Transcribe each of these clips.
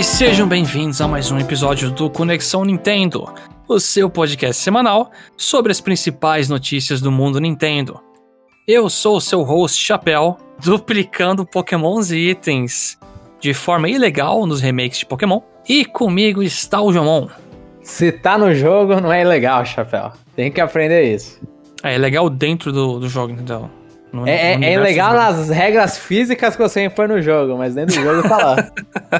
E sejam bem-vindos a mais um episódio do Conexão Nintendo, o seu podcast semanal sobre as principais notícias do mundo Nintendo. Eu sou o seu host Chapéu, duplicando Pokémons e itens de forma ilegal nos remakes de Pokémon, e comigo está o Jomon. Se tá no jogo, não é ilegal, Chapéu. Tem que aprender isso. É, é legal dentro do, do jogo, entendeu? No, é, no é, é legal nas regras físicas que você impõe no jogo, mas dentro do jogo tá lá.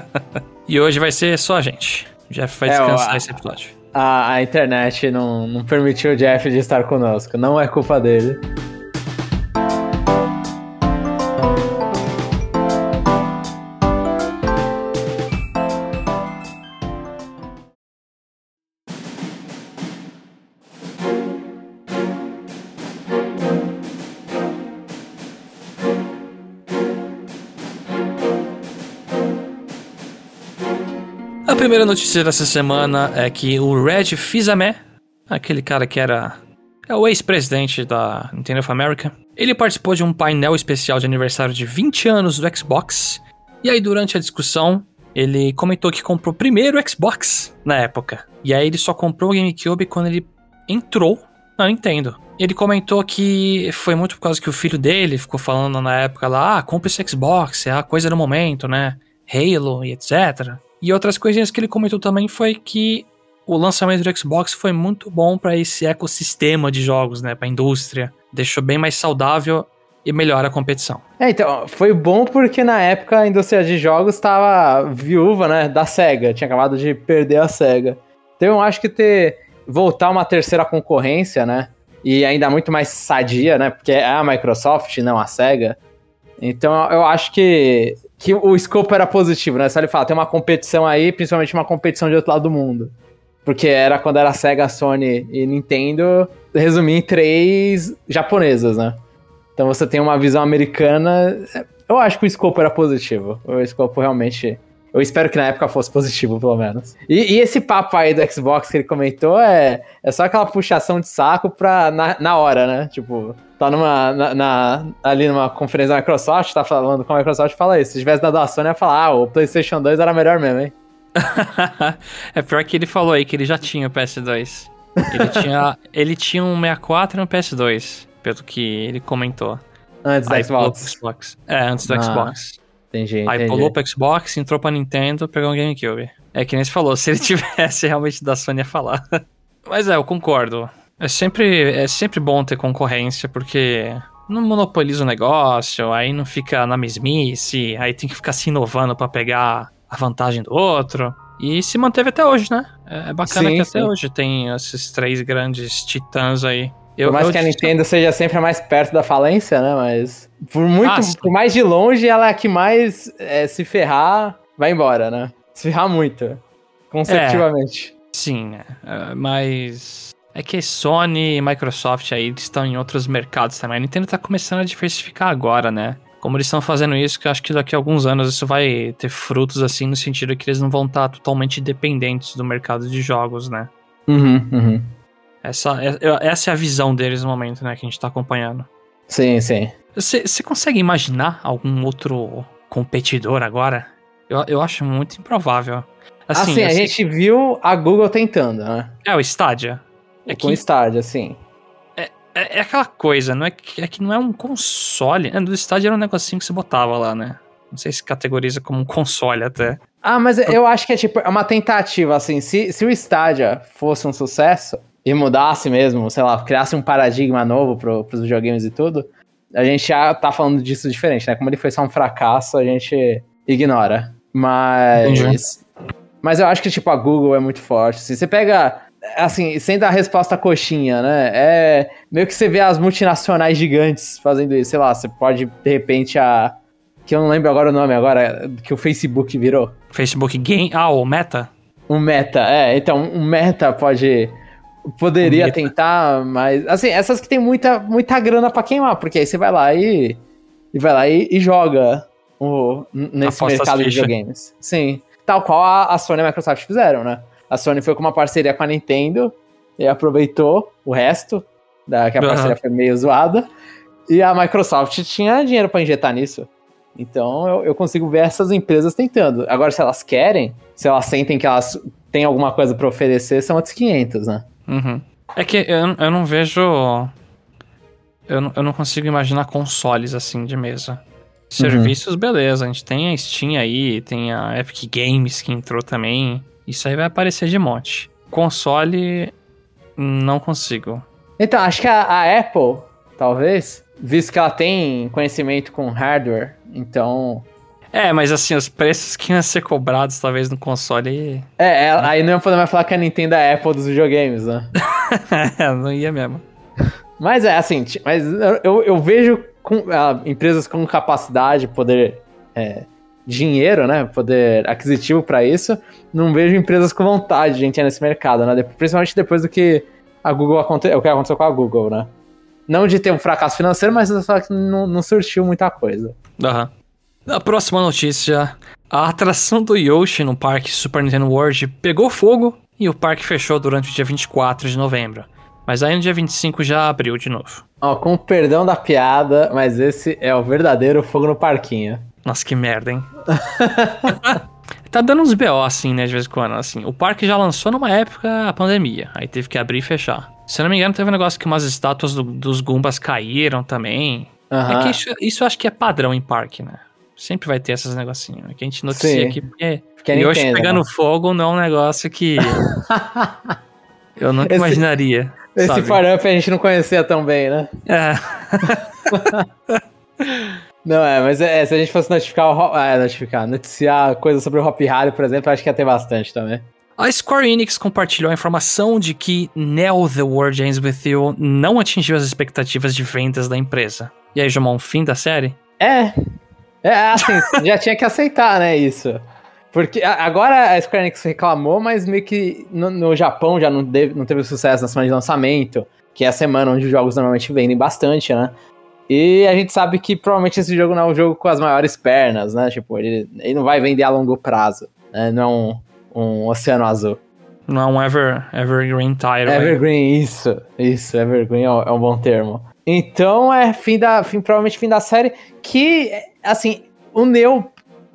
e hoje vai ser só a gente. O Jeff vai é, descansar esse episódio. A, a internet não, não permitiu o Jeff de estar conosco. Não é culpa dele. Primeira notícia dessa semana é que o Red Fizame, aquele cara que era é o ex-presidente da Nintendo of America, ele participou de um painel especial de aniversário de 20 anos do Xbox. E aí, durante a discussão, ele comentou que comprou primeiro o Xbox na época. E aí, ele só comprou o GameCube quando ele entrou na Nintendo. Ele comentou que foi muito por causa que o filho dele ficou falando na época lá: ah, compra esse Xbox, é a coisa do momento, né? Halo e etc. E outras coisinhas que ele comentou também foi que o lançamento do Xbox foi muito bom para esse ecossistema de jogos, né, para a indústria. Deixou bem mais saudável e melhora a competição. É, então, foi bom porque na época a indústria de jogos estava viúva, né, da SEGA, tinha acabado de perder a SEGA. Então eu acho que ter voltar uma terceira concorrência, né, e ainda muito mais sadia, né, porque é a Microsoft, não a SEGA. Então eu acho que que o escopo era positivo, né? Só ele fala, tem uma competição aí, principalmente uma competição de outro lado do mundo. Porque era quando era Sega, Sony e Nintendo, resumir em três japonesas, né? Então você tem uma visão americana. Eu acho que o escopo era positivo. O escopo realmente. Eu espero que na época fosse positivo, pelo menos. E, e, esse papo aí do Xbox que ele comentou é, é só aquela puxação de saco pra, na, na hora, né? Tipo, tá numa, na, na, ali numa conferência da Microsoft, tá falando com a Microsoft, fala isso. Se tivesse dado a Sony, ia falar, ah, o PlayStation 2 era melhor mesmo, hein? é pior que ele falou aí que ele já tinha o PS2. Ele tinha, ele tinha um 64 e um PS2, pelo que ele comentou. Antes do Xbox. Xbox. É, antes do ah, Xbox. Entendi, Aí entendi. pulou pro Xbox, entrou pra Nintendo, pegou um GameCube. É que nem você falou, se ele tivesse realmente da Sony ia falar. Mas é, eu concordo. É sempre, é sempre bom ter concorrência, porque não monopoliza o negócio, aí não fica na mesmice, aí tem que ficar se inovando para pegar a vantagem do outro. E se manteve até hoje, né? É, é bacana sim, que até sim. hoje tem esses três grandes titãs aí. Eu, por mais eu... que a Nintendo seja sempre mais perto da falência, né? Mas por muito, ah, por mais de longe, ela é a que mais é, se ferrar, vai embora, né? Se ferrar muito, consecutivamente. É, sim, né? Uh, mas é que Sony e Microsoft aí estão em outros mercados também. A Nintendo tá começando a diversificar agora, né? Como eles estão fazendo isso, que eu acho que daqui a alguns anos isso vai ter frutos assim, no sentido que eles não vão estar totalmente dependentes do mercado de jogos, né? Uhum, uhum. Essa, é, essa é a visão deles no momento, né, que a gente tá acompanhando. Sim, sim. Você, consegue imaginar algum outro competidor agora? Eu, eu acho muito improvável. Assim, assim a gente viu a Google tentando, né? É, o Stadia. É com que, estádio, assim. É, é, é, aquela coisa, não é que, é que não é um console. No estádio era um negocinho que você botava lá, né? Não sei se categoriza como um console até. Ah, mas eu acho que é tipo é uma tentativa, assim. Se, se o Stadia fosse um sucesso e mudasse mesmo, sei lá, criasse um paradigma novo pro, pros videogames e tudo, a gente já tá falando disso diferente, né? Como ele foi só um fracasso, a gente ignora. Mas. Mas eu acho que, tipo, a Google é muito forte. Assim, você pega assim, sem dar resposta coxinha, né? É meio que você vê as multinacionais gigantes fazendo isso. Sei lá, você pode, de repente, a. Que eu não lembro agora o nome agora, que o Facebook virou. Facebook Game. Ah, o Meta? O Meta, é. Então, o Meta pode. Poderia Meta. tentar, mas. Assim, essas que tem muita, muita grana pra queimar, porque aí você vai lá e. E vai lá e, e joga o, nesse Aposta mercado de videogames. Sim. Tal qual a, a Sony e a Microsoft fizeram, né? A Sony foi com uma parceria com a Nintendo e aproveitou o resto, da, que a parceria uhum. foi meio zoada. E a Microsoft tinha dinheiro para injetar nisso. Então eu, eu consigo ver essas empresas tentando. Agora, se elas querem, se elas sentem que elas têm alguma coisa para oferecer, são outros 500, né? Uhum. É que eu, eu não vejo. Eu, não- eu não consigo imaginar consoles assim de mesa. Serviços, beleza. A gente tem a Steam aí, tem a Epic Games que entrou também. Isso aí vai aparecer de monte. Console, não consigo. Então, acho que a, a Apple, talvez, visto que ela tem conhecimento com hardware, então. É, mas assim, os preços que iam ser cobrados talvez no console. É, ela- aí não ia poder mais falar que a Nintendo é a Apple dos videogames, né? não ia mesmo. Mas é assim, mas eu- eu, vejo com, ah, empresas com capacidade, poder. é, dinheiro, né? Poder aquisitivo pra isso. Não vejo empresas com vontade de entrar nesse mercado, né? Principalmente depois do que a Google aconte, o que aconteceu com a Google, né? Não de ter um fracasso financeiro, mas só que não, não surtiu muita coisa. Aham. Na próxima notícia, a atração do Yoshi no parque Super Nintendo World pegou fogo e o parque fechou durante o dia 24 de novembro. Mas aí no dia 25 já abriu de novo. Ó, com o perdão da piada, mas esse é o verdadeiro fogo no parquinho. Nossa, que merda, hein? tá dando uns BO assim, né, de vez em quando. Assim, o parque já lançou numa época a pandemia, aí teve que abrir e fechar. Se eu não me engano, teve um negócio que umas estátuas do- dos Gumbas caíram também. Aham. É que isso, isso eu acho que é padrão em parque, né? Sempre vai ter esses negocinhos. É que a gente noticia Sim. aqui porque Porque é Yoshi Nintendo, pegando né? fogo não é um negócio que eu nunca Esse- imaginaria. Esse sabe? far-up a gente não conhecia tão bem, né? É. Não, é, mas é, se a gente fosse notificar, é, notificar, noticiar coisas sobre o Hop Harry, por exemplo, acho que ia ter bastante também. A Square Enix compartilhou a informação de que Neo The World Ends With You não atingiu as expectativas de vendas da empresa. E aí, Jomon, fim da série? É, é assim, já tinha que aceitar, né, isso. Porque agora a Square Enix reclamou, mas meio que no, no Japão já não, deve- não teve sucesso na semana de lançamento, que é a semana onde os jogos normalmente vendem bastante, né? E a gente sabe que provavelmente esse jogo não é um jogo com as maiores pernas, né? Tipo, ele, ele não vai vender a longo prazo, né? Não é um, um oceano azul. Não é um Ever, Evergreen Title. Evergreen, isso, isso, Evergreen é um, é um bom termo. Então é fim da, fim, provavelmente fim da série, que, assim, o Neo,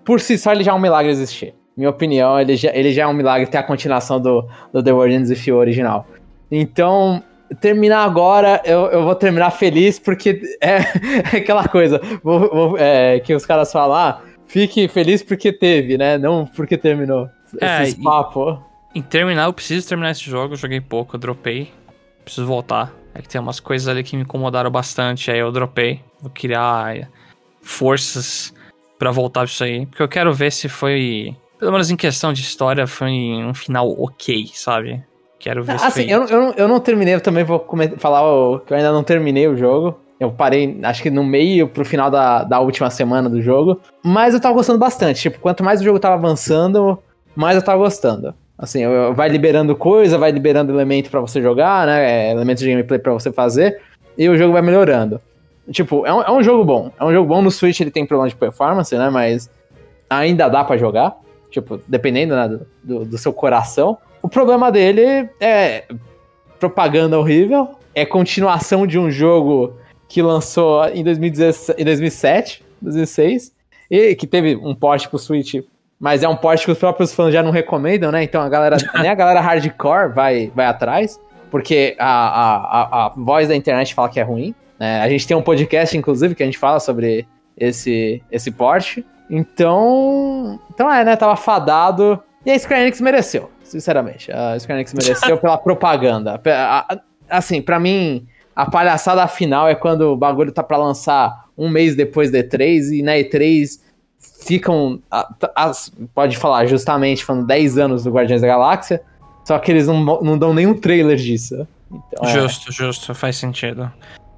por si só, ele já é um milagre existir. Minha opinião, ele já, ele já é um milagre ter a continuação do, do The Ends With You original. Então, terminar agora, eu, eu vou terminar feliz, porque é, é aquela coisa vou- vou- é, que os caras falam, ah, fique feliz porque teve, né? Não porque terminou. É, Esses e- papos. Em terminar, eu preciso terminar esse jogo. Eu joguei pouco, eu dropei. Preciso voltar. É que tem umas coisas ali que me incomodaram bastante. Aí eu dropei. Vou criar eh, forças pra voltar pra isso aí. Porque eu quero ver se foi. Pelo menos em questão de história, foi um final ok, sabe? Quero ver se Assim, foi. eu, não- eu, não, eu não terminei, eu também vou falar que eu ainda não terminei o jogo. Eu parei, acho que no meio pro final da, da última semana do jogo. Mas eu tava gostando bastante. Tipo, quanto mais o jogo tava avançando, mais eu tava gostando. Assim, vai liberando coisa, vai liberando elemento pra você jogar, né? é, Elementos de gameplay pra você fazer. E o jogo vai melhorando. Tipo, é um, é um jogo bom. É um jogo bom. No Switch ele tem problema de performance, né? Mas ainda dá pra jogar. Tipo, dependendo né, do- do, do seu coração. O problema dele é propaganda horrível. É continuação de um jogo que lançou em 2017, em 2007, 2006. E que teve um porte pro Switch. Mas é um porte que os próprios fãs já não recomendam, né? Então a galera, nem a galera hardcore vai, vai atrás. Porque a, a, a, a voz da internet fala que é ruim. né? A gente tem um podcast, inclusive, que a gente fala sobre esse, esse porte. Então. Então é, né? Tava fadado. E a Square Enix mereceu, sinceramente. A Square Enix mereceu pela propaganda. Assim, pra mim, a palhaçada final é quando o bagulho tá pra lançar um mês depois da E3 e na E3 ficam. as- pode falar justamente, falando 10 anos do Guardiões da Galáxia. Só que eles não, não dão nenhum trailer disso. Então, é. Justo, justo, faz sentido.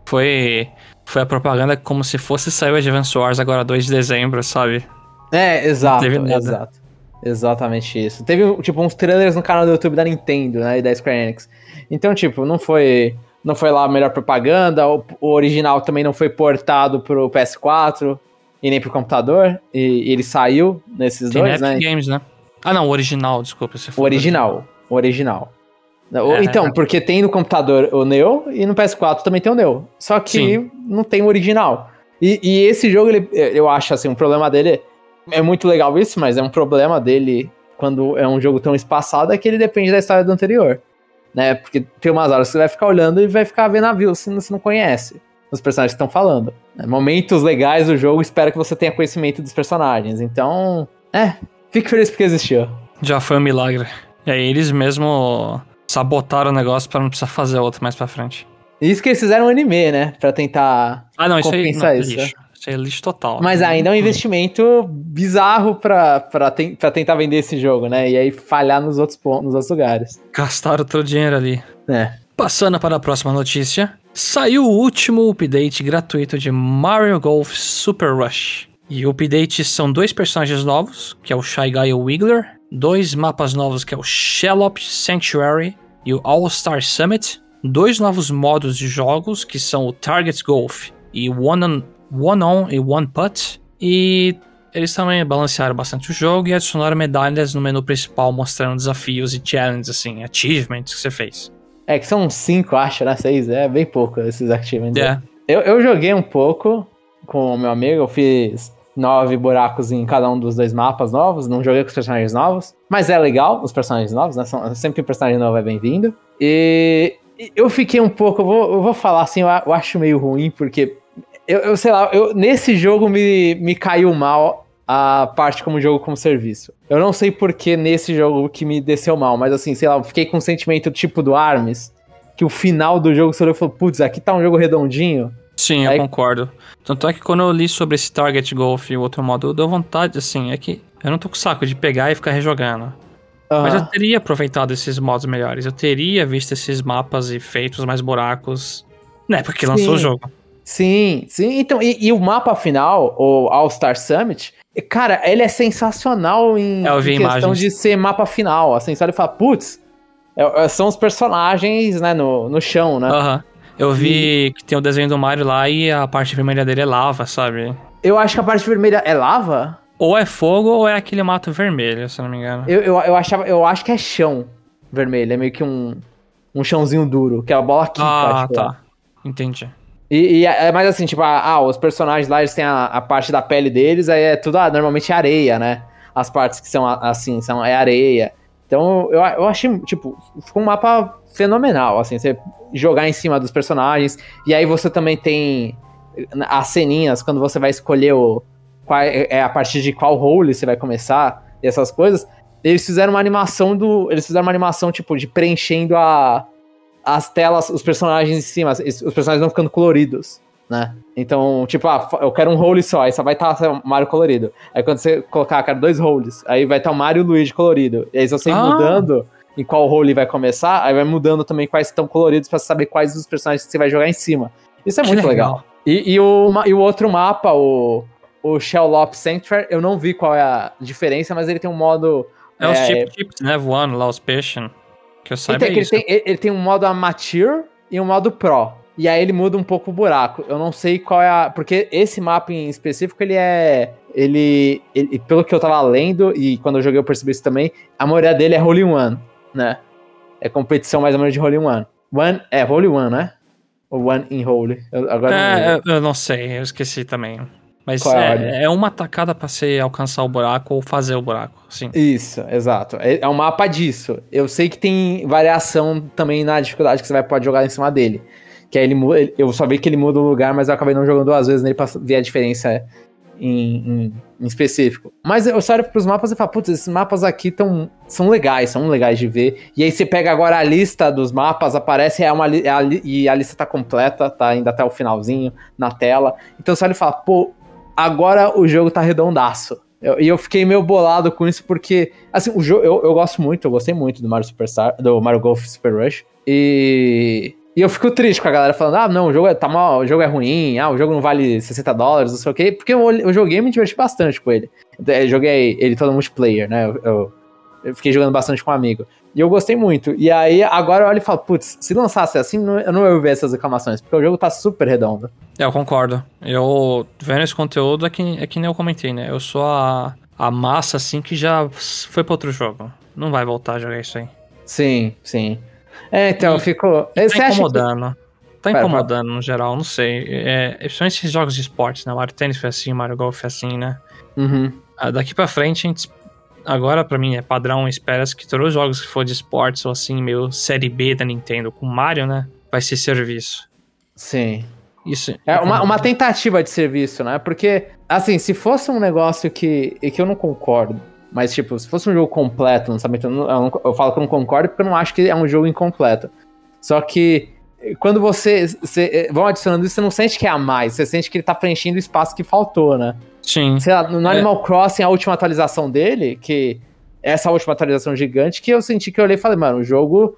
Foi. Foi a propaganda como se fosse sair o Advance Wars agora 2 de dezembro, sabe? É, exato, exato. Exatamente isso. Teve, tipo, uns trailers no canal do YouTube da Nintendo, né, e da Square Enix. Então, tipo, não foi, não foi lá a melhor propaganda, o, o original também não foi portado pro PS4 e nem pro computador, e, e ele saiu nesses Tem dois, né? Games, né? Ah, não, o original, desculpa. Você O falou. original, o original. O- É. Então, porque tem no computador o Neo e no PS4 também tem o Neo. Só que Sim. não tem o original. E, e esse jogo, ele, eu acho assim, um problema dele. É muito legal isso, mas é um problema dele quando é um jogo tão espaçado é que ele depende da história do anterior. Né? Porque tem umas horas que você vai ficar olhando e vai ficar vendo a view se você não conhece os personagens que estão falando. Né? Momentos legais do jogo, espero que você tenha conhecimento dos personagens. Então, é, fique feliz porque existiu. Já foi um milagre. E aí eles mesmo sabotaram o negócio para não precisar fazer outro mais pra frente. Isso que eles fizeram um anime, né? Pra tentar ah, não, compensar isso. Aí, não, isso. Lixo. Isso aí é lixo total. Mas ainda é um investimento bizarro pra, pra, pra tentar vender esse jogo, né? E aí falhar nos outros, pontos, nos outros lugares. Gastaram todo o dinheiro ali. É. Passando para a próxima notícia. Saiu o último update gratuito de Mario Golf Super Rush. E o update são dois personagens novos, que é o Shy Guy e o Wiggler, dois mapas novos, que é o Shellop Sanctuary e o All-Star Summit, dois novos modos de jogos, que são o Target Golf e One On, one on e One Putt, e eles também balancearam bastante o jogo e adicionaram medalhas no menu principal, mostrando desafios e challenges, assim, achievements que você fez. É que são cinco, acho, né? Seis, é bem pouco esses achievements. É. Eu, eu joguei um pouco com o meu amigo, eu fiz nove buracos em cada um dos dois mapas novos. Não joguei com os personagens novos. Mas é legal, os personagens novos, né? São, sempre que um personagem novo é bem-vindo. E eu fiquei um pouco. Eu vou, eu vou falar assim, eu, eu acho meio ruim, porque. Eu, eu sei lá, eu, nesse jogo me, me caiu mal a parte como jogo como serviço. Eu não sei porque nesse jogo que me desceu mal, mas assim, sei lá, eu fiquei com um sentimento tipo do Arms, que o final do jogo você olhou e falou, putz, aqui tá um jogo redondinho. Sim, eu concordo. Tanto é que quando eu li sobre esse Target Golf e o outro modo, deu vontade, assim, é que eu não tô com saco de pegar e ficar rejogando. Uhum. Mas eu teria aproveitado esses modos melhores. Eu teria visto esses mapas e feito mais buracos. Né, porque sim. lançou o jogo. Sim, sim. Então, e, e o mapa final, o All-Star Summit, cara, ele é sensacional em, é, em questão imagens. de ser mapa final. Assim, você olha e fala, putz, é, é, são os personagens, né, no, no chão, né? Aham. Uhum. Eu vi e... que tem o desenho do Mario lá e a parte vermelha dele é lava, sabe? Eu acho que a parte vermelha é lava? Ou é fogo ou é aquele mato vermelho, se não me engano. Eu, eu, eu, achava, eu acho que é chão vermelho, é meio que um, um chãozinho duro, que é a bola quica. Ah, tipo, tá. Entendi. E, e, é, mas assim, tipo, ah, ah, os personagens lá, eles têm a, a, parte da pele deles, aí é tudo, ah, normalmente é areia, né? As partes que são assim, são, é areia. Então, eu, eu achei, tipo, ficou um mapa fenomenal, assim, você jogar em cima dos personagens, e aí você também tem as ceninhas, quando você vai escolher o, qual é, é a partir de qual role você vai começar, e essas coisas, eles fizeram uma animação do, eles fizeram uma animação, tipo, de preenchendo a, as telas, os personagens em cima, os personagens não ficando coloridos né? Então, tipo, ah, eu quero um role só, aí só vai estar tá, o Mario colorido. Aí quando você colocar, quero dois roles, aí vai estar tá o Mario e o Luigi colorido. E aí se você ir ah. mudando em qual role vai começar, aí vai mudando também quais estão coloridos para saber quais os personagens que você vai jogar em cima. Isso é que muito legal. legal. E, e, o, e o outro mapa, o, o Shell Lop Sanctuary, eu não vi qual é a diferença, mas ele tem um modo... É, é os chip chips, né, voando lá, os peixes. Que eu saiba então, é ele, tem, ele tem um modo amateur e um modo pro. E aí ele muda um pouco o buraco. Eu não sei qual é a. Porque esse mapa em específico, ele é. Ele, ele. Pelo que eu tava lendo, e quando eu joguei eu percebi isso também, a maioria dele é Holy One, né? É competição mais ou menos de Holy One. One é Holy One, né? Ou One in Holy. Eu, agora é, não eu não sei, eu esqueci também. Mas é, é, uma tacada pra você alcançar o buraco ou fazer o buraco, sim. Isso, exato. É, é um mapa disso. Eu sei que tem variação também na dificuldade que você vai pode jogar em cima dele. Que aí ele Eu só vi que ele muda o lugar, mas eu acabei não jogando duas vezes nele pra ver a diferença em, em, em específico. Mas eu saio pros mapas e falo, putz, esses mapas aqui tão, são legais, são legais de ver. E aí você pega agora a lista dos mapas, aparece é uma, é a, e a lista tá completa, tá ainda até o finalzinho na tela. Então você olha e fala, pô, agora o jogo tá redondaço. Eu, e eu fiquei meio bolado com isso, porque, assim, o jogo eu, eu gosto muito, eu gostei muito do Mario Superstar, do Mario Golf Super Rush. E e eu fico triste com a galera falando, ah, não, o jogo é, tá mal, o jogo é ruim, ah, o jogo não vale 60 dólares, não sei o quê. Porque eu, eu joguei e me diverti bastante com ele. Eu joguei ele todo multiplayer, né? Eu, eu, eu, fiquei jogando bastante com um amigo. E eu gostei muito. E aí, agora eu olho e falo, putz, se lançasse assim, eu não ia ver essas reclamações, porque o jogo tá super redondo. É, eu concordo. Eu, vendo esse conteúdo, é que, é que nem eu comentei, né? Eu sou a, a massa, assim, que já foi pra outro jogo. Não vai voltar a jogar isso aí. Sim, sim. É, então, ficou. Tá incomodando. Tá tá Pera, incomodando no geral, não sei. É, principalmente esses jogos de esportes, né? Mario Tennis foi assim, Mario Golf foi assim, né? Uhum. Ah, daqui pra frente, a gente, agora pra mim é padrão, espera que todos os jogos que for de esportes ou assim, meio série B da Nintendo com Mario, né? Vai ser serviço. Sim. Isso. É uma, uma tentativa de serviço, né? Porque, assim, se fosse um negócio que, e que eu não concordo, mas, tipo, se fosse um jogo completo, lançamento, eu, não- eu, falo que eu não concordo porque eu não acho que é um jogo incompleto. Só que quando você, você eh, vão adicionando isso, você não sente que é a mais, você sente que ele tá preenchendo o espaço que faltou, né? Sim. Sei lá, no É. Animal Crossing, a última atualização dele, que essa última atualização gigante, que eu senti que eu olhei e falei, mano, o jogo,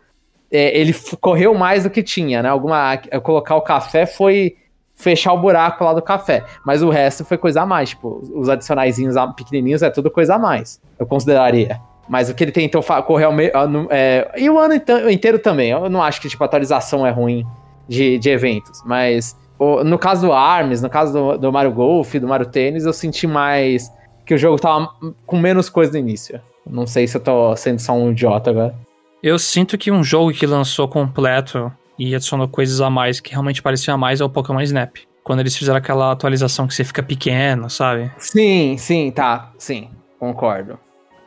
é, ele correu mais do que tinha, né? Alguma, é, colocar o café foi fechar o buraco lá do café, mas o resto foi coisa a mais, tipo, os adicionaizinhos pequenininhos é tudo coisa a mais, eu consideraria. Mas o que ele tentou correr ao meio, é, e o ano inte- inteiro também, eu não acho que, tipo, atualização é ruim de, de eventos, mas no caso do ARMS, no caso do, do Mario Golf, do Mario Tênis, eu senti mais que o jogo tava com menos coisa no início. Não sei se eu tô sendo só um idiota agora. Eu sinto que um jogo que lançou completo e adicionou coisas a mais que realmente pareciam a mais é o Pokémon Snap. Quando eles fizeram aquela atualização que você fica pequeno, sabe? Sim, sim, tá. Sim, concordo.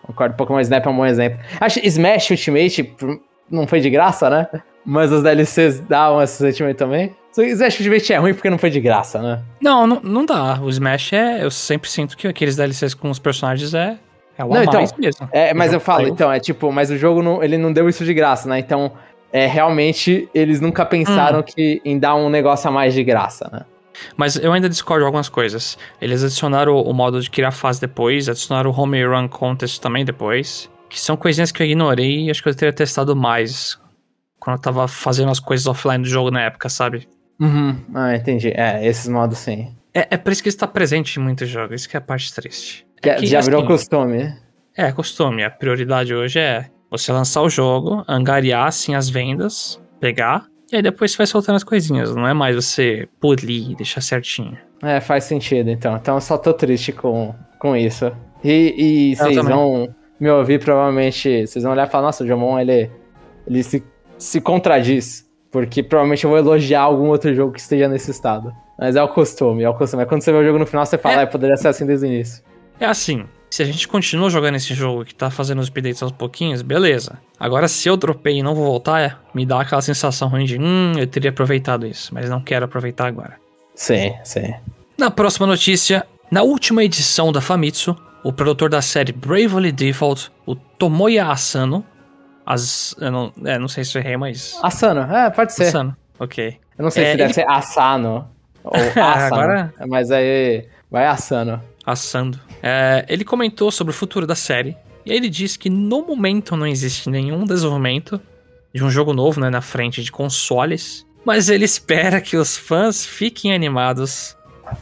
Concordo. Pokémon Snap é um bom exemplo. Acho que Smash Ultimate pr- não foi de graça, né? Mas os DLCs davam esse sentimento também. Que Smash Ultimate é ruim porque não foi de graça, né? Não, não, não dá. O Smash é. Eu sempre sinto que aqueles DLCs com os personagens é. É o Não, então, mesmo. É, O mas eu falo, então, é tipo, mas o jogo não, ele não deu isso de graça, né? Então, é, realmente, eles nunca pensaram Hum. que em dar um negócio a mais de graça, né? Mas eu ainda discordo de algumas coisas. Eles adicionaram o, o modo de criar fase depois, adicionaram o Home Run Contest também depois. Que são coisinhas que eu ignorei e acho que eu teria testado mais. Quando eu tava fazendo as coisas offline do jogo na época, sabe? Uhum. Ah, entendi. É, esses modos sim. É, é por isso que isso tá presente em muitos jogos, isso que é a parte triste. Já, É que, já virou assim, costume. É, costume. A prioridade hoje é você lançar o jogo, angariar assim as vendas, pegar, e aí depois você vai soltando as coisinhas. Não é mais você polir, deixar certinho. É, faz sentido, então. Então eu só tô triste com, com isso. E, e vocês também. vão me ouvir, provavelmente. Vocês vão olhar e falar, nossa, o Jomon, ele, ele se, se contradiz. Porque provavelmente eu vou elogiar algum outro jogo que esteja nesse estado. Mas é o costume, é o costume. É quando você vê o jogo no final, você fala, É. é, poderia ser assim desde o início. É assim, se a gente continua jogando esse jogo que tá fazendo os updates aos pouquinhos, beleza. Agora, se eu dropei e não vou voltar, é, me dá aquela sensação ruim de, hum, eu teria aproveitado isso, mas não quero aproveitar agora. Sim, sim. Na próxima notícia, na última edição da Famitsu, o produtor da série Bravely Default, o Tomoya Asano, as, eu não, é, não sei se eu errei, mas... Asano, é, pode ser. Asano, ok. Eu não sei É, se deve ser Asano ou Asano. Agora- Mas aí vai Asano. assando. É, ele comentou sobre o futuro da série. E aí ele disse que no momento não existe nenhum desenvolvimento de um jogo novo né, na frente de consoles. Mas ele espera que os fãs fiquem animados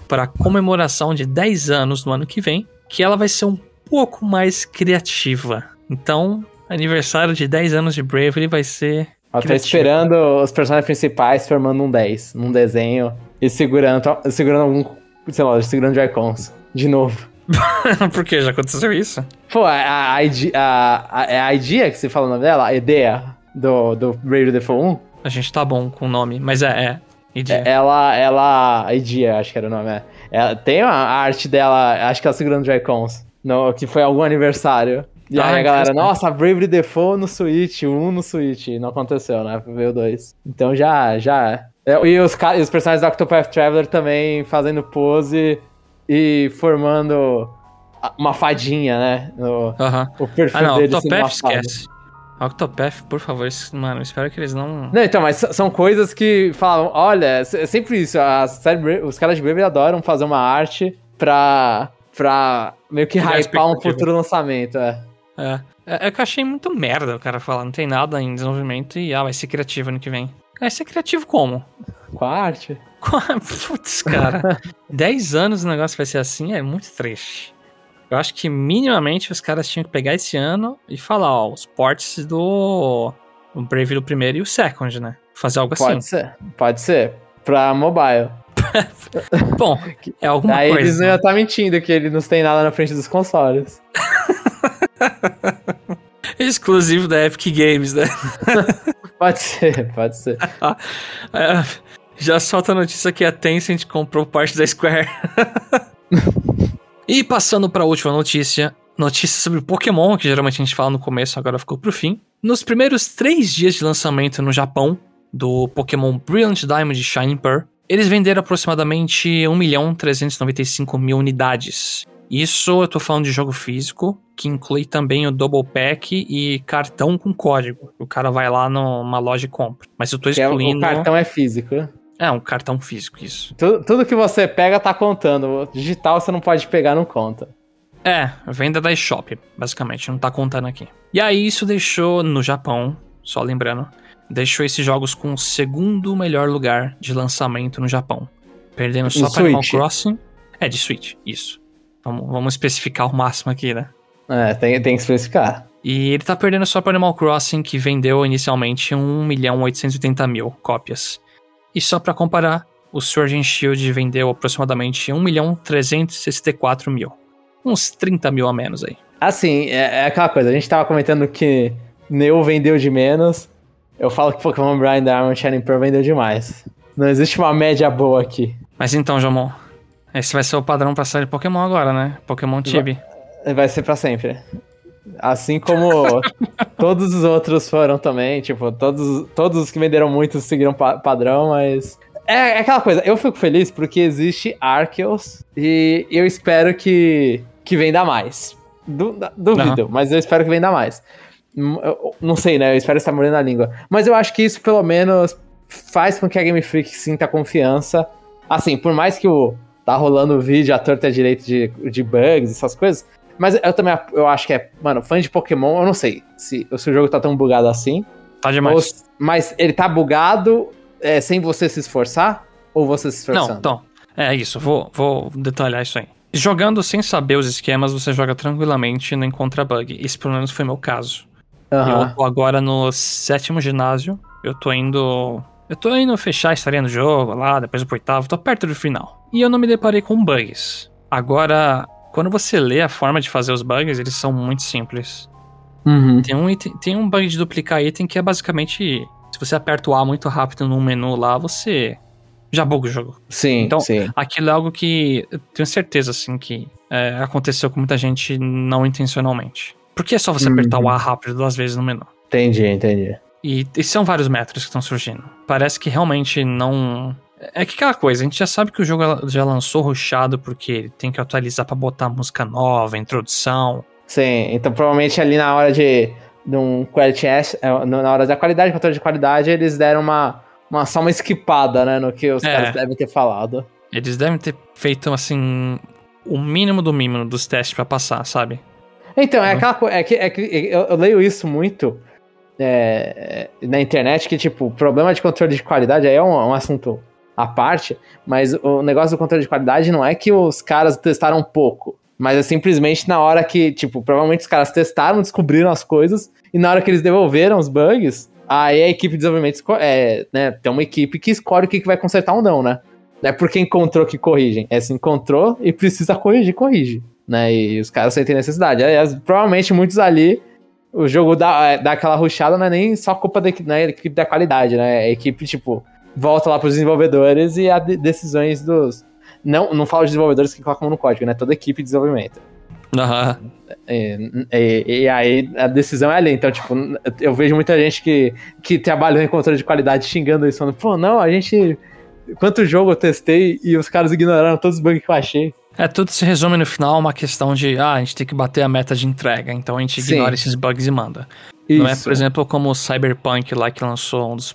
para a comemoração de 10 anos no ano que vem. Que ela vai ser um pouco mais criativa. Então, aniversário de 10 anos de Bravely vai ser. Eu tô esperando os personagens principais formando um 10 num desenho e segurando, segurando algum, sei lá, segurando Joy-Cons. De novo. Por que já aconteceu isso? Pô, a, a, a, a, é a idea que você fala o nome dela? A ideia do, do Brave Default 1? A gente tá bom com o nome, mas é, é. Idia. É, Ela, ela, a idea, acho que era o nome. É. Ela, tem a arte dela, acho que ela segurando Joy-Cons, no- que foi algum aniversário. E Ah, aí a galera, nossa, Bravely Default no Switch, um no Switch. E não aconteceu, né? Veio dois. Então já, já. é. E os, e os personagens do Octopath Traveler também fazendo pose e formando uma fadinha, né? No, Aham. o perfil Ah, não, dele sendo Octopath esquece. Octopath, por favor, mano, espero que eles não. Não, então, mas são coisas que falam, olha, é sempre isso, série os caras de Brave adoram fazer uma arte pra, pra meio que Criar hypar um futuro lançamento, é. É. É, é que eu achei muito merda o cara falar, não tem nada em desenvolvimento e ah, vai ser criativo ano que vem. Vai ser criativo como? Com a arte. Putz, cara. 10 anos o negócio vai ser assim, é muito triste. Eu acho que minimamente os caras tinham que pegar esse ano e falar, ó, os ports do o Brave do primeiro e o second, né? Fazer algo Pode assim. ser, pode ser. Pra mobile. Bom, é alguma Aí eles coisa. não iam estar mentindo que ele não tem nada na frente dos consoles. Exclusivo da Epic Games, né? Pode ser, pode ser. É, Já solta a notícia que a Tencent comprou parte da Square. e passando para a última notícia, notícia sobre Pokémon, que geralmente a gente fala no começo, agora ficou pro fim. Nos primeiros três dias de lançamento no Japão, do Pokémon Brilliant Diamond e Shining Pearl, eles venderam aproximadamente 1.395.000 unidades. Isso eu tô falando de jogo físico, que inclui também o Double Pack e cartão com código. O cara vai lá numa loja e compra. Mas eu tô excluindo. É, o cartão é físico. É, um cartão físico, isso. Tudo, tudo que você pega tá contando. O digital você não pode pegar, não conta. É, venda da eShop, basicamente, não tá contando aqui. E aí isso deixou no Japão, só lembrando, deixou esses jogos com o segundo melhor lugar de lançamento no Japão. Perdendo só para Animal Crossing. É, de Switch, isso. Vamos, vamos especificar o máximo aqui, né? É, tem, tem que especificar. E ele tá perdendo só para Animal Crossing, que vendeu inicialmente 1 milhão 880 mil cópias. E só para comparar, o and Shield vendeu aproximadamente 1 milhão 364 mil. Uns 30 mil a menos aí. Assim, é, é aquela coisa, a gente tava comentando que Neo vendeu de menos. Eu falo que Pokémon Brian Diamond Shining Pearl vendeu demais. Não existe uma média boa aqui. Mas então, Jamon, esse vai ser o padrão pra série Pokémon agora, né? Pokémon Tibi. Vai, vai ser pra sempre. Assim como todos os outros foram também, tipo, todos, todos os que venderam muito seguiram pa padrão, mas. É, é, aquela coisa, eu fico feliz porque existe Arceus e eu espero que, que venda mais. Du, duvido, uhum. mas eu espero que venda mais. Eu, não sei, né? Eu espero estar morrendo na língua. Mas eu acho que isso pelo menos faz com que a Game Freak sinta confiança. Assim, por mais que o tá rolando vídeo à torta e direito de, de bugs, essas coisas. Mas eu também eu acho que é, mano, fã de Pokémon, eu não sei se, se o jogo tá tão bugado assim. Tá demais. Ou, mas ele tá bugado é, sem você se esforçar? Ou você se esforçando? Não, então. É isso, vou, vou detalhar isso aí. Jogando sem saber os esquemas, você joga tranquilamente e não encontra bug. Isso pelo menos foi meu caso. Uhum. Eu tô agora no sétimo ginásio. Eu tô indo. Eu tô indo fechar a história do jogo lá, depois pro oitavo, tô perto do final. E eu não me deparei com bugs. Agora, quando você lê a forma de fazer os bugs, eles são muito simples. Uhum. Tem, um item, tem um bug de duplicar item que é basicamente. Se você aperta o A muito rápido num menu lá, você já buga o jogo. Sim, então, sim. aquilo é algo que eu tenho certeza, assim, que é, aconteceu com muita gente não intencionalmente. Porque é só você apertar o A uhum. rápido duas vezes no menu. Entendi, entendi. E, e são vários métodos que estão surgindo. Parece que realmente não. É que aquela coisa, a gente já sabe que o jogo já lançou ruxado porque ele tem que atualizar para botar música nova, introdução. Sim, então provavelmente ali na hora de, de um quality é, na hora da qualidade, controle de qualidade, eles deram uma, uma só uma esquipada, né, no que os é, caras devem ter falado. Eles devem ter feito, assim, o mínimo do mínimo dos testes para passar, sabe? Então, é aquela coisa. É que, é que eu, eu leio isso muito é, na internet, que, tipo, o problema de controle de qualidade aí é um, um, assunto à parte, mas o negócio do controle de qualidade não é que os caras testaram pouco. Mas é simplesmente na hora que, tipo, provavelmente os caras testaram, descobriram as coisas, e na hora que eles devolveram os bugs, aí a equipe de desenvolvimento é, né, tem uma equipe que escolhe o que, vai consertar ou não, né? Não é porque encontrou que corrigem. É se encontrou e precisa corrigir, corrige né? E os caras sentem necessidade. Aliás, provavelmente muitos ali, o jogo dá, é, dá aquela ruxada, não é nem só culpa da, né, equipe da qualidade, né? A equipe, tipo, volta lá pros desenvolvedores e as decisões dos. Não, não falo de desenvolvedores que colocam no código, né? Toda equipe de desenvolvimento. Uhum. E, e, e, aí a decisão é ali. Então, tipo, eu vejo muita gente que, que trabalha em controle de qualidade xingando isso, falando, pô, não, a gente. Quanto jogo eu testei e os caras ignoraram todos os bugs que eu achei. É, tudo se resume no final a uma questão de, ah, a gente tem que bater a meta de entrega, então a gente Sim. ignora esses bugs e manda. Isso. Não é, por exemplo, como o Cyberpunk lá que lançou um dos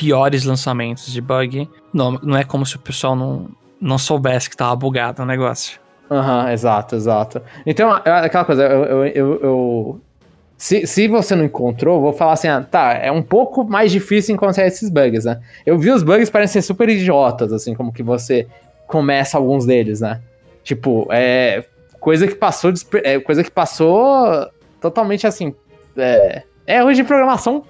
piores lançamentos de bug. Não, não é como se o pessoal não, não soubesse que tava bugado o negócio. Aham, uhum, exato, exato. Então, aquela coisa, eu, eu, eu, eu... Se, se você não encontrou, vou falar assim, ah, tá, é um pouco mais difícil encontrar esses bugs, né? Eu vi os bugs parecem super idiotas, assim, como que você começa alguns deles, né? Tipo, é coisa que passou, é, coisa que passou totalmente assim, é, é erro de programação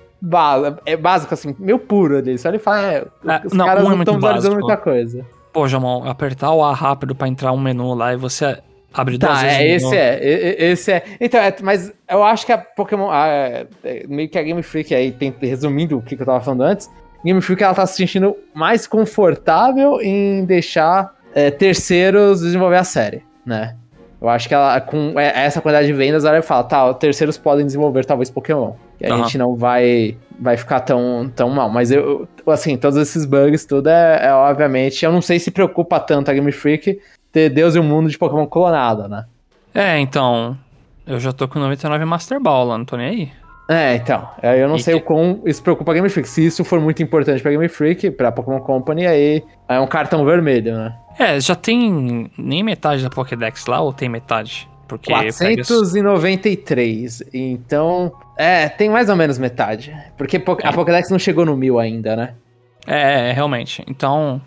é básico, assim, meio puro ali. Só ele fala, é, é os não, caras não estão visualizando muita coisa. Pô, Jamon, apertar o A rápido pra entrar um menu lá e você abre tá, duas vezes. É, esse é, esse é. Então, é, mas eu acho que a Pokémon, a, é, meio que a Game Freak aí, tem, resumindo o que, que eu tava falando antes, Game Freak ela tá se sentindo mais confortável em deixar é, terceiros desenvolver a série, né? Eu acho que ela, com é, essa quantidade de vendas, ela fala, tá, terceiros podem desenvolver talvez Pokémon. E a uhum. gente não vai, vai ficar tão, tão mal. Mas eu, assim, todos esses bugs, tudo é, é, obviamente. Eu não sei se preocupa tanto a Game Freak ter Deus e o mundo de Pokémon clonado, né? É, então. Eu já tô com 99 Master Ball lá, não tô nem aí. É, então. Eu não e sei que... o quão isso preocupa a Game Freak. Se isso for muito importante pra Game Freak, pra Pokémon Company, aí é um cartão vermelho, né? É, já tem nem metade da Pokédex lá, ou tem metade? Porque 493. Pega... Então, é, tem mais ou menos metade. Porque a é. Pokédex não chegou no mil ainda, né? É, realmente. Então,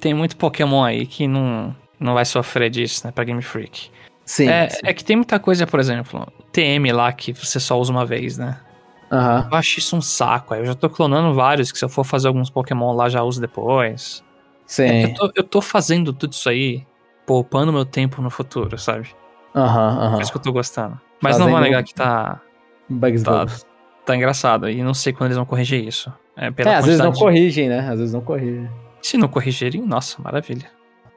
tem muito Pokémon aí que não, não vai sofrer disso, né, pra Game Freak. Sim é, sim. é que tem muita coisa, por exemplo, TM lá que você só usa uma vez, né? Uhum. Eu acho isso um saco. Eu já tô clonando vários que se eu for fazer alguns Pokémon lá já uso depois. Sim. É eu, tô, eu, tô, fazendo tudo isso aí, poupando meu tempo no futuro, sabe? Aham, aham. É isso que eu tô gostando. Mas fazendo não vou negar que tá. Bugs tá, tá engraçado. E não sei quando eles vão corrigir isso. É, pela é às vezes não corrigem, né? Às vezes não corrigem. Se não corrigirem, nossa, maravilha.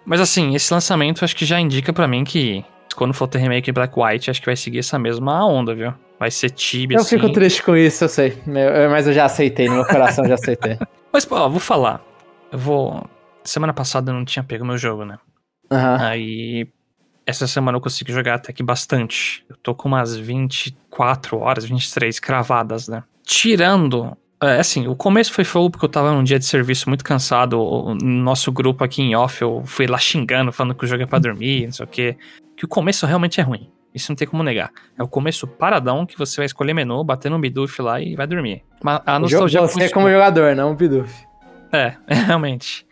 Mas assim, esse lançamento acho que já indica para mim que quando for ter remake Black White, acho que vai seguir essa mesma onda, viu? Vai ser Tibia, Eu assim. fico triste com isso, eu sei. Mas eu já aceitei, no meu coração já aceitei. Mas, pô, vou falar. Eu vou. Semana passada eu não tinha pego meu jogo, né? Uhum. Aí. Essa semana eu consigo jogar até que bastante. Eu tô com umas 24 horas, 23 cravadas, né? Tirando é, assim, o começo foi fogo porque eu tava num dia de serviço muito cansado. O nosso grupo aqui em off, eu fui lá xingando, falando que o jogo é pra dormir, não sei o quê que o começo realmente é ruim. Isso não tem como negar. É o começo paradão que você vai escolher menu, bater no biduf lá e vai dormir. Mas a nostalgia Você como jogador, não o biduf. É, realmente.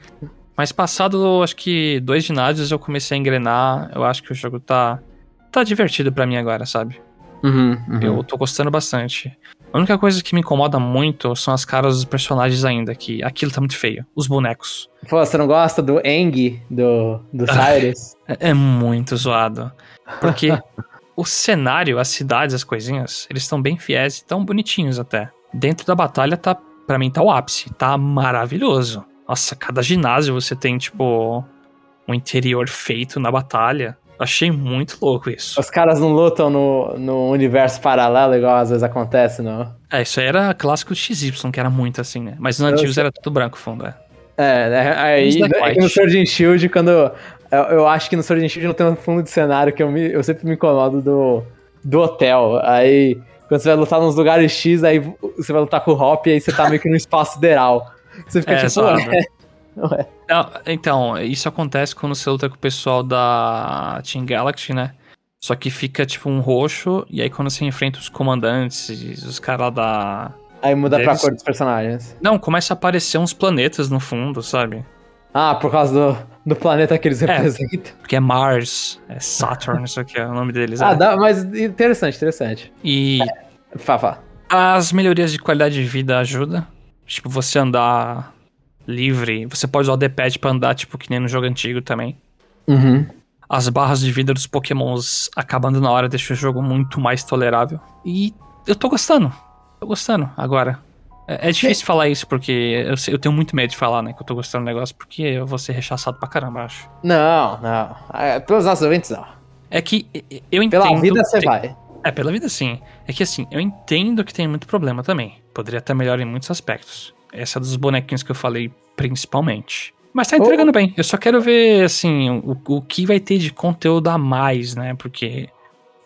Mas passado, acho que dois ginásios eu comecei a engrenar. Eu acho que o jogo tá, tá divertido para mim agora, sabe? Uhum, uhum. Eu tô gostando bastante. A única coisa que me incomoda muito são as caras dos personagens ainda, que aquilo tá muito feio. Os bonecos. Pô, você não gosta do Eng, do, do Cyrus? é, é muito zoado. Porque o cenário, as cidades, as coisinhas, eles estão bem fiéis e tão bonitinhos até. Dentro da batalha tá, para mim tá o ápice, tá maravilhoso. Nossa, cada ginásio você tem tipo um interior feito na batalha. Achei muito louco isso. Os caras não lutam no, no universo paralelo, igual às vezes acontece, não? É, isso aí era clássico XY, que era muito assim, né? Mas nos antigos era tudo branco fundo, é. É, né? aí no Sword and Shield, quando. Eu, eu, acho que no Sword and Shield não tem um fundo de cenário que eu, me, eu sempre me incomodo do, do hotel. Aí, quando você vai lutar nos lugares X, aí você vai lutar com o Hop e aí você tá meio que no espaço sideral. Você fica é, tipo, é, não. Não, então, isso acontece quando você luta com o pessoal da Team Galaxy, né? Só que fica tipo um roxo, e aí quando você enfrenta os comandantes, os caras da. Aí muda deles, pra cor dos personagens. Não, começa a aparecer uns planetas no fundo, sabe? Ah, por causa do, do planeta que eles é, representam. Porque é Mars, é Saturn, isso aqui é o nome deles. Ah, é. dá, mas interessante, interessante. E. É, fá, fá. As melhorias de qualidade de vida ajudam. Tipo, você andar livre. Você pode usar o D-pad pra andar, tipo, que nem no jogo antigo também. Uhum. As barras de vida dos pokémons acabando na hora deixa o jogo muito mais tolerável. E eu tô gostando. Tô gostando agora. É, é difícil é. falar isso, porque eu, eu, tenho muito medo de falar, né? Que eu tô gostando do negócio, porque eu vou ser rechaçado pra caramba, acho. Não, não. É, pelos nossos eventos, não. É que eu entendo. Pela vida você vai. É, pela vida sim. É que assim, eu entendo que tem muito problema também. Poderia estar melhor em muitos aspectos. Essa dos bonequinhos que eu falei, principalmente. Mas tá entregando oh. bem. Eu só quero ver, assim, o, o que vai ter de conteúdo a mais, né? Porque.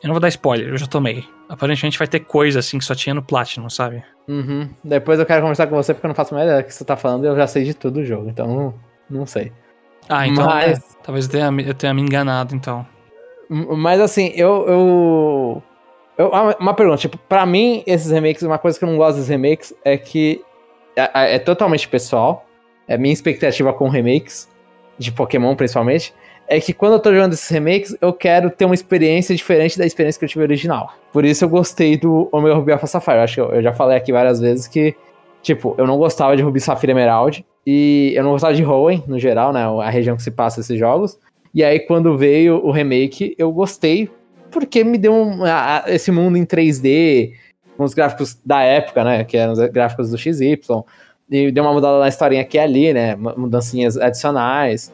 Eu não vou dar spoiler, eu já tomei. Aparentemente vai ter coisa assim que só tinha no Platinum, sabe? Uhum. Depois eu quero conversar com você porque eu não faço mais ideia do que você tá falando e eu já sei de tudo o jogo, então não, não sei. Ah, então Mas... é, talvez eu tenha, eu tenha me enganado, então. Mas assim, eu, eu, eu. Uma pergunta, tipo, pra mim, esses remakes, uma coisa que eu não gosto dos remakes é que é, é totalmente pessoal. É minha expectativa com remakes, de Pokémon principalmente, é que quando eu tô jogando esses remakes, eu quero ter uma experiência diferente da experiência que eu tive original. Por isso eu gostei do Omega Ruby Alpha Sapphire. Eu acho que eu, eu já falei aqui várias vezes que, tipo, eu não gostava de Ruby Safira Emerald, e eu não gostava de Hoenn, no geral, né, a região que se passa esses jogos. E aí, quando veio o remake, eu gostei, porque me deu um, a, esse mundo em 3D, com os gráficos da época, né? Que eram os gráficos do XY. E deu uma mudada na historinha aqui e ali, né? Mudancinhas adicionais.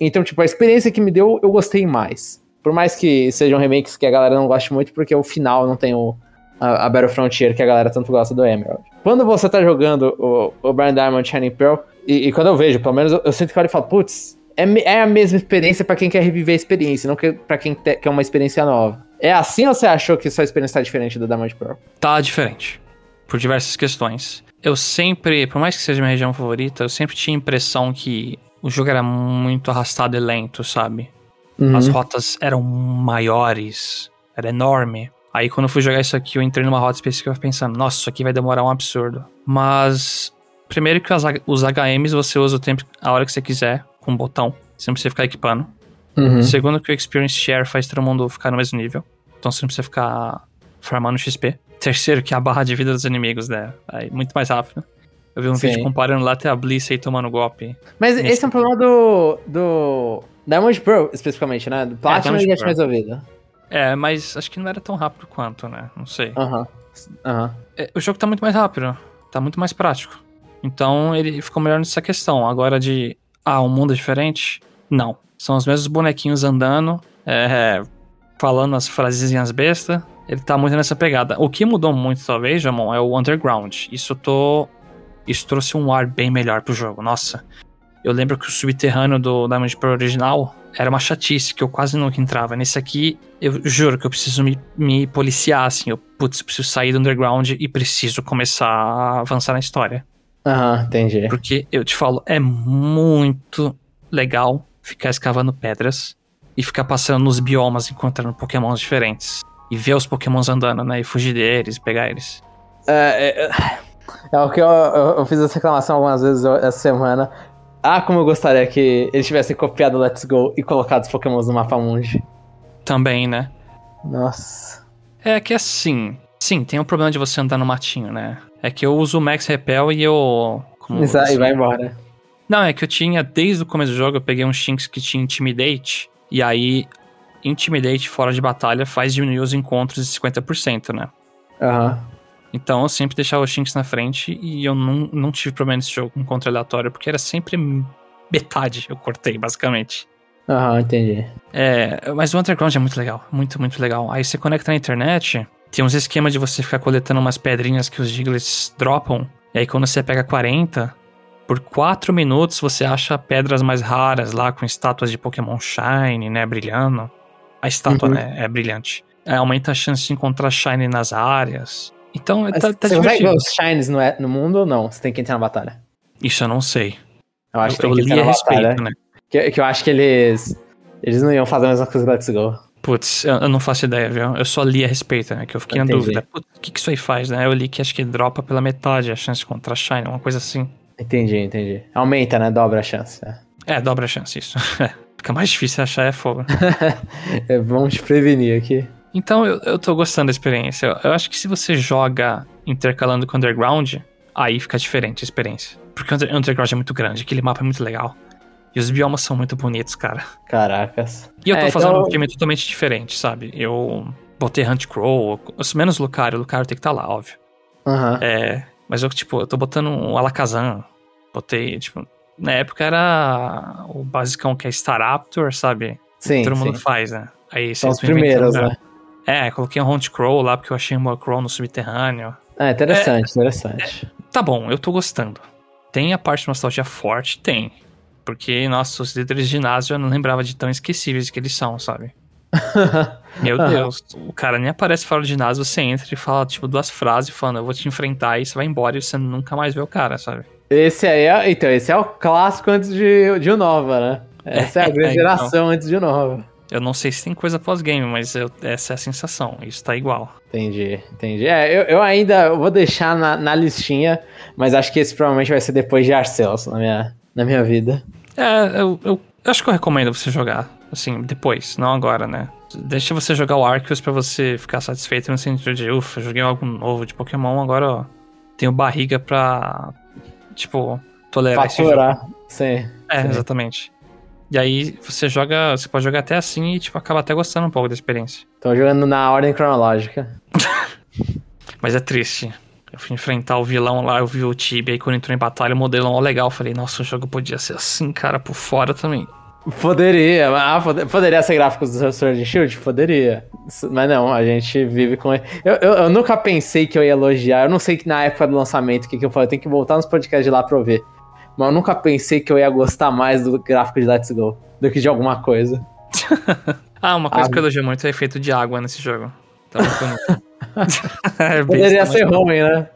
Então, tipo, a experiência que me deu, eu gostei mais. Por mais que sejam remakes que a galera não goste muito, porque o final não tem o, a, a Battle Frontier que a galera tanto gosta do Emerald. Quando você tá jogando o, o Brian Diamond Shining Pearl, e, e, quando eu vejo, pelo menos eu, eu sinto que eu falo, putz, é, é a mesma experiência para quem quer reviver a experiência, não que, pra quem te, quer uma experiência nova. É assim ou você achou que sua experiência tá diferente da Diamond Pearl? Tá diferente. Por diversas questões. Eu sempre, por mais que seja minha região favorita, eu sempre tinha a impressão que o jogo era muito arrastado e lento, sabe? Uhum. As rotas eram maiores, era enorme. Aí quando eu fui jogar isso aqui, eu entrei numa rota específica e pensando, nossa, isso aqui vai demorar um absurdo. Mas, primeiro que os HMs você usa o tempo, a hora que você quiser, com um botão. Você não precisa ficar equipando. Uhum. Segundo que o Experience Share faz todo mundo ficar no mesmo nível. Então você não precisa ficar farmando XP. Terceiro, que a barra de vida dos inimigos, né? É muito mais rápido. Eu vi um Sim. vídeo comparando lá até a Bliss aí tomando golpe. Mas Nesse esse é um problema do. do. Diamond Pro, especificamente, né? Do Platinum é, ele já tinha resolvido. É, mas acho que não era tão rápido quanto, né? Não sei. Aham. Uhum. Uhum. É, o jogo tá muito mais rápido. Tá muito mais prático. Então ele ficou melhor nessa questão. Agora de. Ah, um mundo diferente? Não. São os mesmos bonequinhos andando, é, falando as frasezinhas bestas. Ele tá muito nessa pegada. O que mudou muito, talvez, Jamon, é o Underground. Isso tô. Isso trouxe um ar bem melhor pro jogo. Nossa. Eu lembro que o subterrâneo do Diamond Pro original era uma chatice que eu quase nunca entrava. Nesse aqui, eu juro que eu preciso me, me policiar, assim. Eu, putz, preciso sair do underground e preciso começar a avançar na história. Aham, entendi. Porque eu te falo, é muito legal ficar escavando pedras e ficar passando nos biomas encontrando pokémons diferentes. E ver os pokémons andando, né? E fugir deles, pegar eles. É, é, é o que eu, eu, eu, fiz essa reclamação algumas vezes essa semana. Ah, como eu gostaria que eles tivessem copiado Let's Go e colocado os pokémons no mapa mundi. Também, né? Nossa. É que assim. Sim, tem um problema de você andar no matinho, né? É que eu uso o Max Repel e eu. Como e vai embora. Não, é que eu tinha, desde o começo do jogo, eu peguei um Shinx que tinha Intimidate, e aí, Intimidate fora de batalha faz diminuir os encontros de 50%, né? Aham. Uhum. Então eu sempre deixava o Shinx na frente e eu não, não tive problema nesse jogo com encontro aleatório, porque era sempre metade eu cortei, basicamente. Aham, uhum, entendi. É, mas o Underground é muito legal, muito, muito legal. Aí você conecta na internet, tem uns esquemas de você ficar coletando umas pedrinhas que os Giglets dropam, e aí quando você pega 40, por 4 minutos você acha pedras mais raras lá com estátuas de Pokémon Shine, né? Brilhando. A estátua, uhum. né? É brilhante. É, aumenta a chance de encontrar Shine nas áreas. Então, Mas tá, tá Você consegue ver os Shines no, no mundo ou não? Você tem que entrar na batalha? Isso eu não sei. Eu acho que eu, tem que entrar na respeito, batalha. Né? Que, que eu acho que eles. Eles não iam fazer a mesma coisa que Let's Go. Putz, eu, eu, não faço ideia, viu? Eu só li a respeito, né? Que eu fiquei Entendi. em dúvida. Putz, o que, que isso aí faz, né? Eu li que acho que dropa pela metade a chance de encontrar Shine, uma coisa assim. Entendi, entendi. Aumenta, né? Dobra a chance. Né? É, dobra a chance, isso. Fica mais difícil achar é fogo. é, vamos te prevenir aqui. Então, eu, eu tô gostando da experiência. Eu, eu acho que se você joga intercalando com Underground, aí fica diferente a experiência. Porque o Underground é muito grande, aquele mapa é muito legal. E os biomas são muito bonitos, cara. Caracas. E eu tô é, fazendo então... um time totalmente diferente, sabe? Eu botei Hunt Crow, menos Lucario. O Lucario tem que estar tá lá, óbvio. Uhum. É, mas eu, tipo, eu tô botando um Alakazam. Botei, tipo, na época era o basicão que é Staraptor, sabe? Sim. Todo sim. mundo faz, né? Aí São os primeiros, né? É, coloquei um Hunt Crow lá porque eu achei um Crow no subterrâneo. Ah, interessante, é, interessante. É, tá bom, eu tô gostando. Tem a parte de nostalgia forte? Tem. Porque, nossa, os líderes de ginásio eu não lembrava de tão esquecíveis que eles são, sabe? Meu Deus, o cara nem aparece fora do ginásio, você entra e fala, tipo, duas frases falando, eu vou te enfrentar, e você vai embora e você nunca mais vê o cara, sabe? Esse aí é, então, esse é o clássico antes de, de Unova, né? Essa é, é a grande é, geração então, antes de Unova. Eu não sei se tem coisa pós-game, mas eu, essa é a sensação, isso tá igual. Entendi, entendi. É, eu, eu ainda vou deixar na, na listinha, mas acho que esse provavelmente vai ser depois de Arceus na minha, na minha vida. É, eu, eu acho que eu recomendo você jogar. Assim, depois, não agora, né? Deixa você jogar o Arceus pra você ficar satisfeito no sentido de, ufa, joguei algo novo de Pokémon, agora, ó, tenho barriga pra, tipo, tolerar Faturar. esse jogo. Sim. É, sim. exatamente. E aí você joga, você pode jogar até assim e, tipo, acaba até gostando um pouco da experiência. Tô jogando na ordem cronológica. Mas é triste. Eu fui enfrentar o vilão lá, eu vi o Tibia, aí quando entrou em batalha, o modelão legal. Eu falei, nossa, o jogo podia ser assim, cara, por fora também. Poderia, ah, pode- poderia ser gráficos do Sword and Shield? Poderia. Mas não, a gente vive com. Eu, eu, eu nunca pensei que eu ia elogiar. Eu não sei que na época do lançamento o que, que eu falei. Eu tenho que voltar nos podcasts de lá pra eu ver. Mas eu nunca pensei que eu ia gostar mais do gráfico de Let's Go do que de alguma coisa. Ah, uma coisa Ah. que eu elogio muito é o efeito de água nesse jogo. Tá muito. é, Poderia ser ruim, né?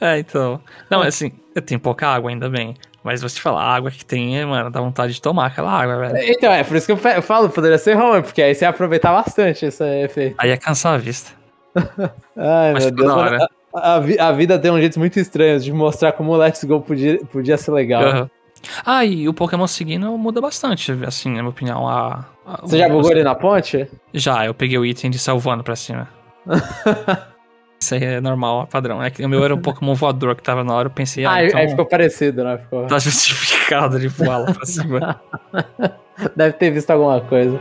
É, então. Não, assim, eu tenho pouca água ainda bem. Mas você falar a água que tem, mano, dá vontade de tomar aquela água, velho. Então, é por isso que eu falo, poderia ser ruim, porque aí você ia aproveitar bastante esse efeito. Aí ia cansar a vista. Ai, Mas meu Deus. hora. A, a a vida tem um jeito muito estranho de mostrar como o Let's Go podia, podia ser legal. Aham. Ah, e o Pokémon seguindo muda bastante, assim, na minha opinião. A, a- Você já bugou ele na ponte? Já, eu peguei o item de sair voando pra cima. Isso aí é normal, é padrão. É que o meu era um Pokémon voador que tava na hora, eu pensei, ah, Ah, então aí ficou parecido, né? Ficou... tá justificado de voar lá pra cima. Deve ter visto alguma coisa.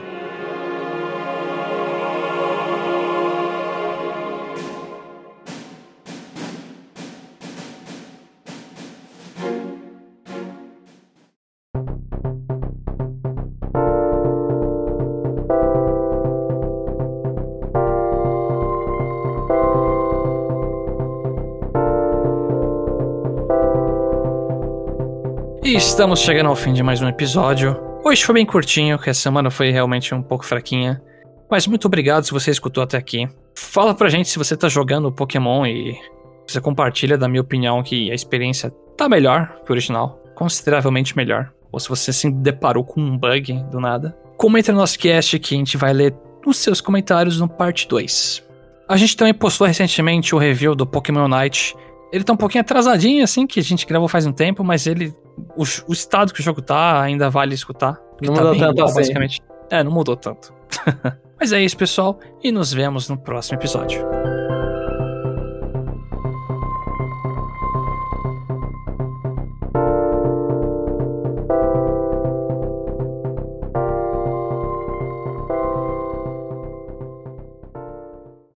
Estamos chegando ao fim de mais um episódio. Hoje foi bem curtinho, que a semana foi realmente um pouco fraquinha. Mas muito obrigado se você escutou até aqui. Fala pra gente se você tá jogando Pokémon e você compartilha da minha opinião que a experiência tá melhor que o original. Consideravelmente melhor. Ou se você se deparou com um bug do nada. Comenta no nosso cast que a gente vai ler os seus comentários no parte 2. A gente também postou recentemente o review do Pokémon Unite. Ele tá um pouquinho atrasadinho, assim, que a gente gravou faz um tempo, mas ele. O, o estado que o jogo tá ainda vale escutar. Não tá mudou bem tanto assim. basicamente. É, não mudou tanto. mas é isso, pessoal, e nos vemos no próximo episódio.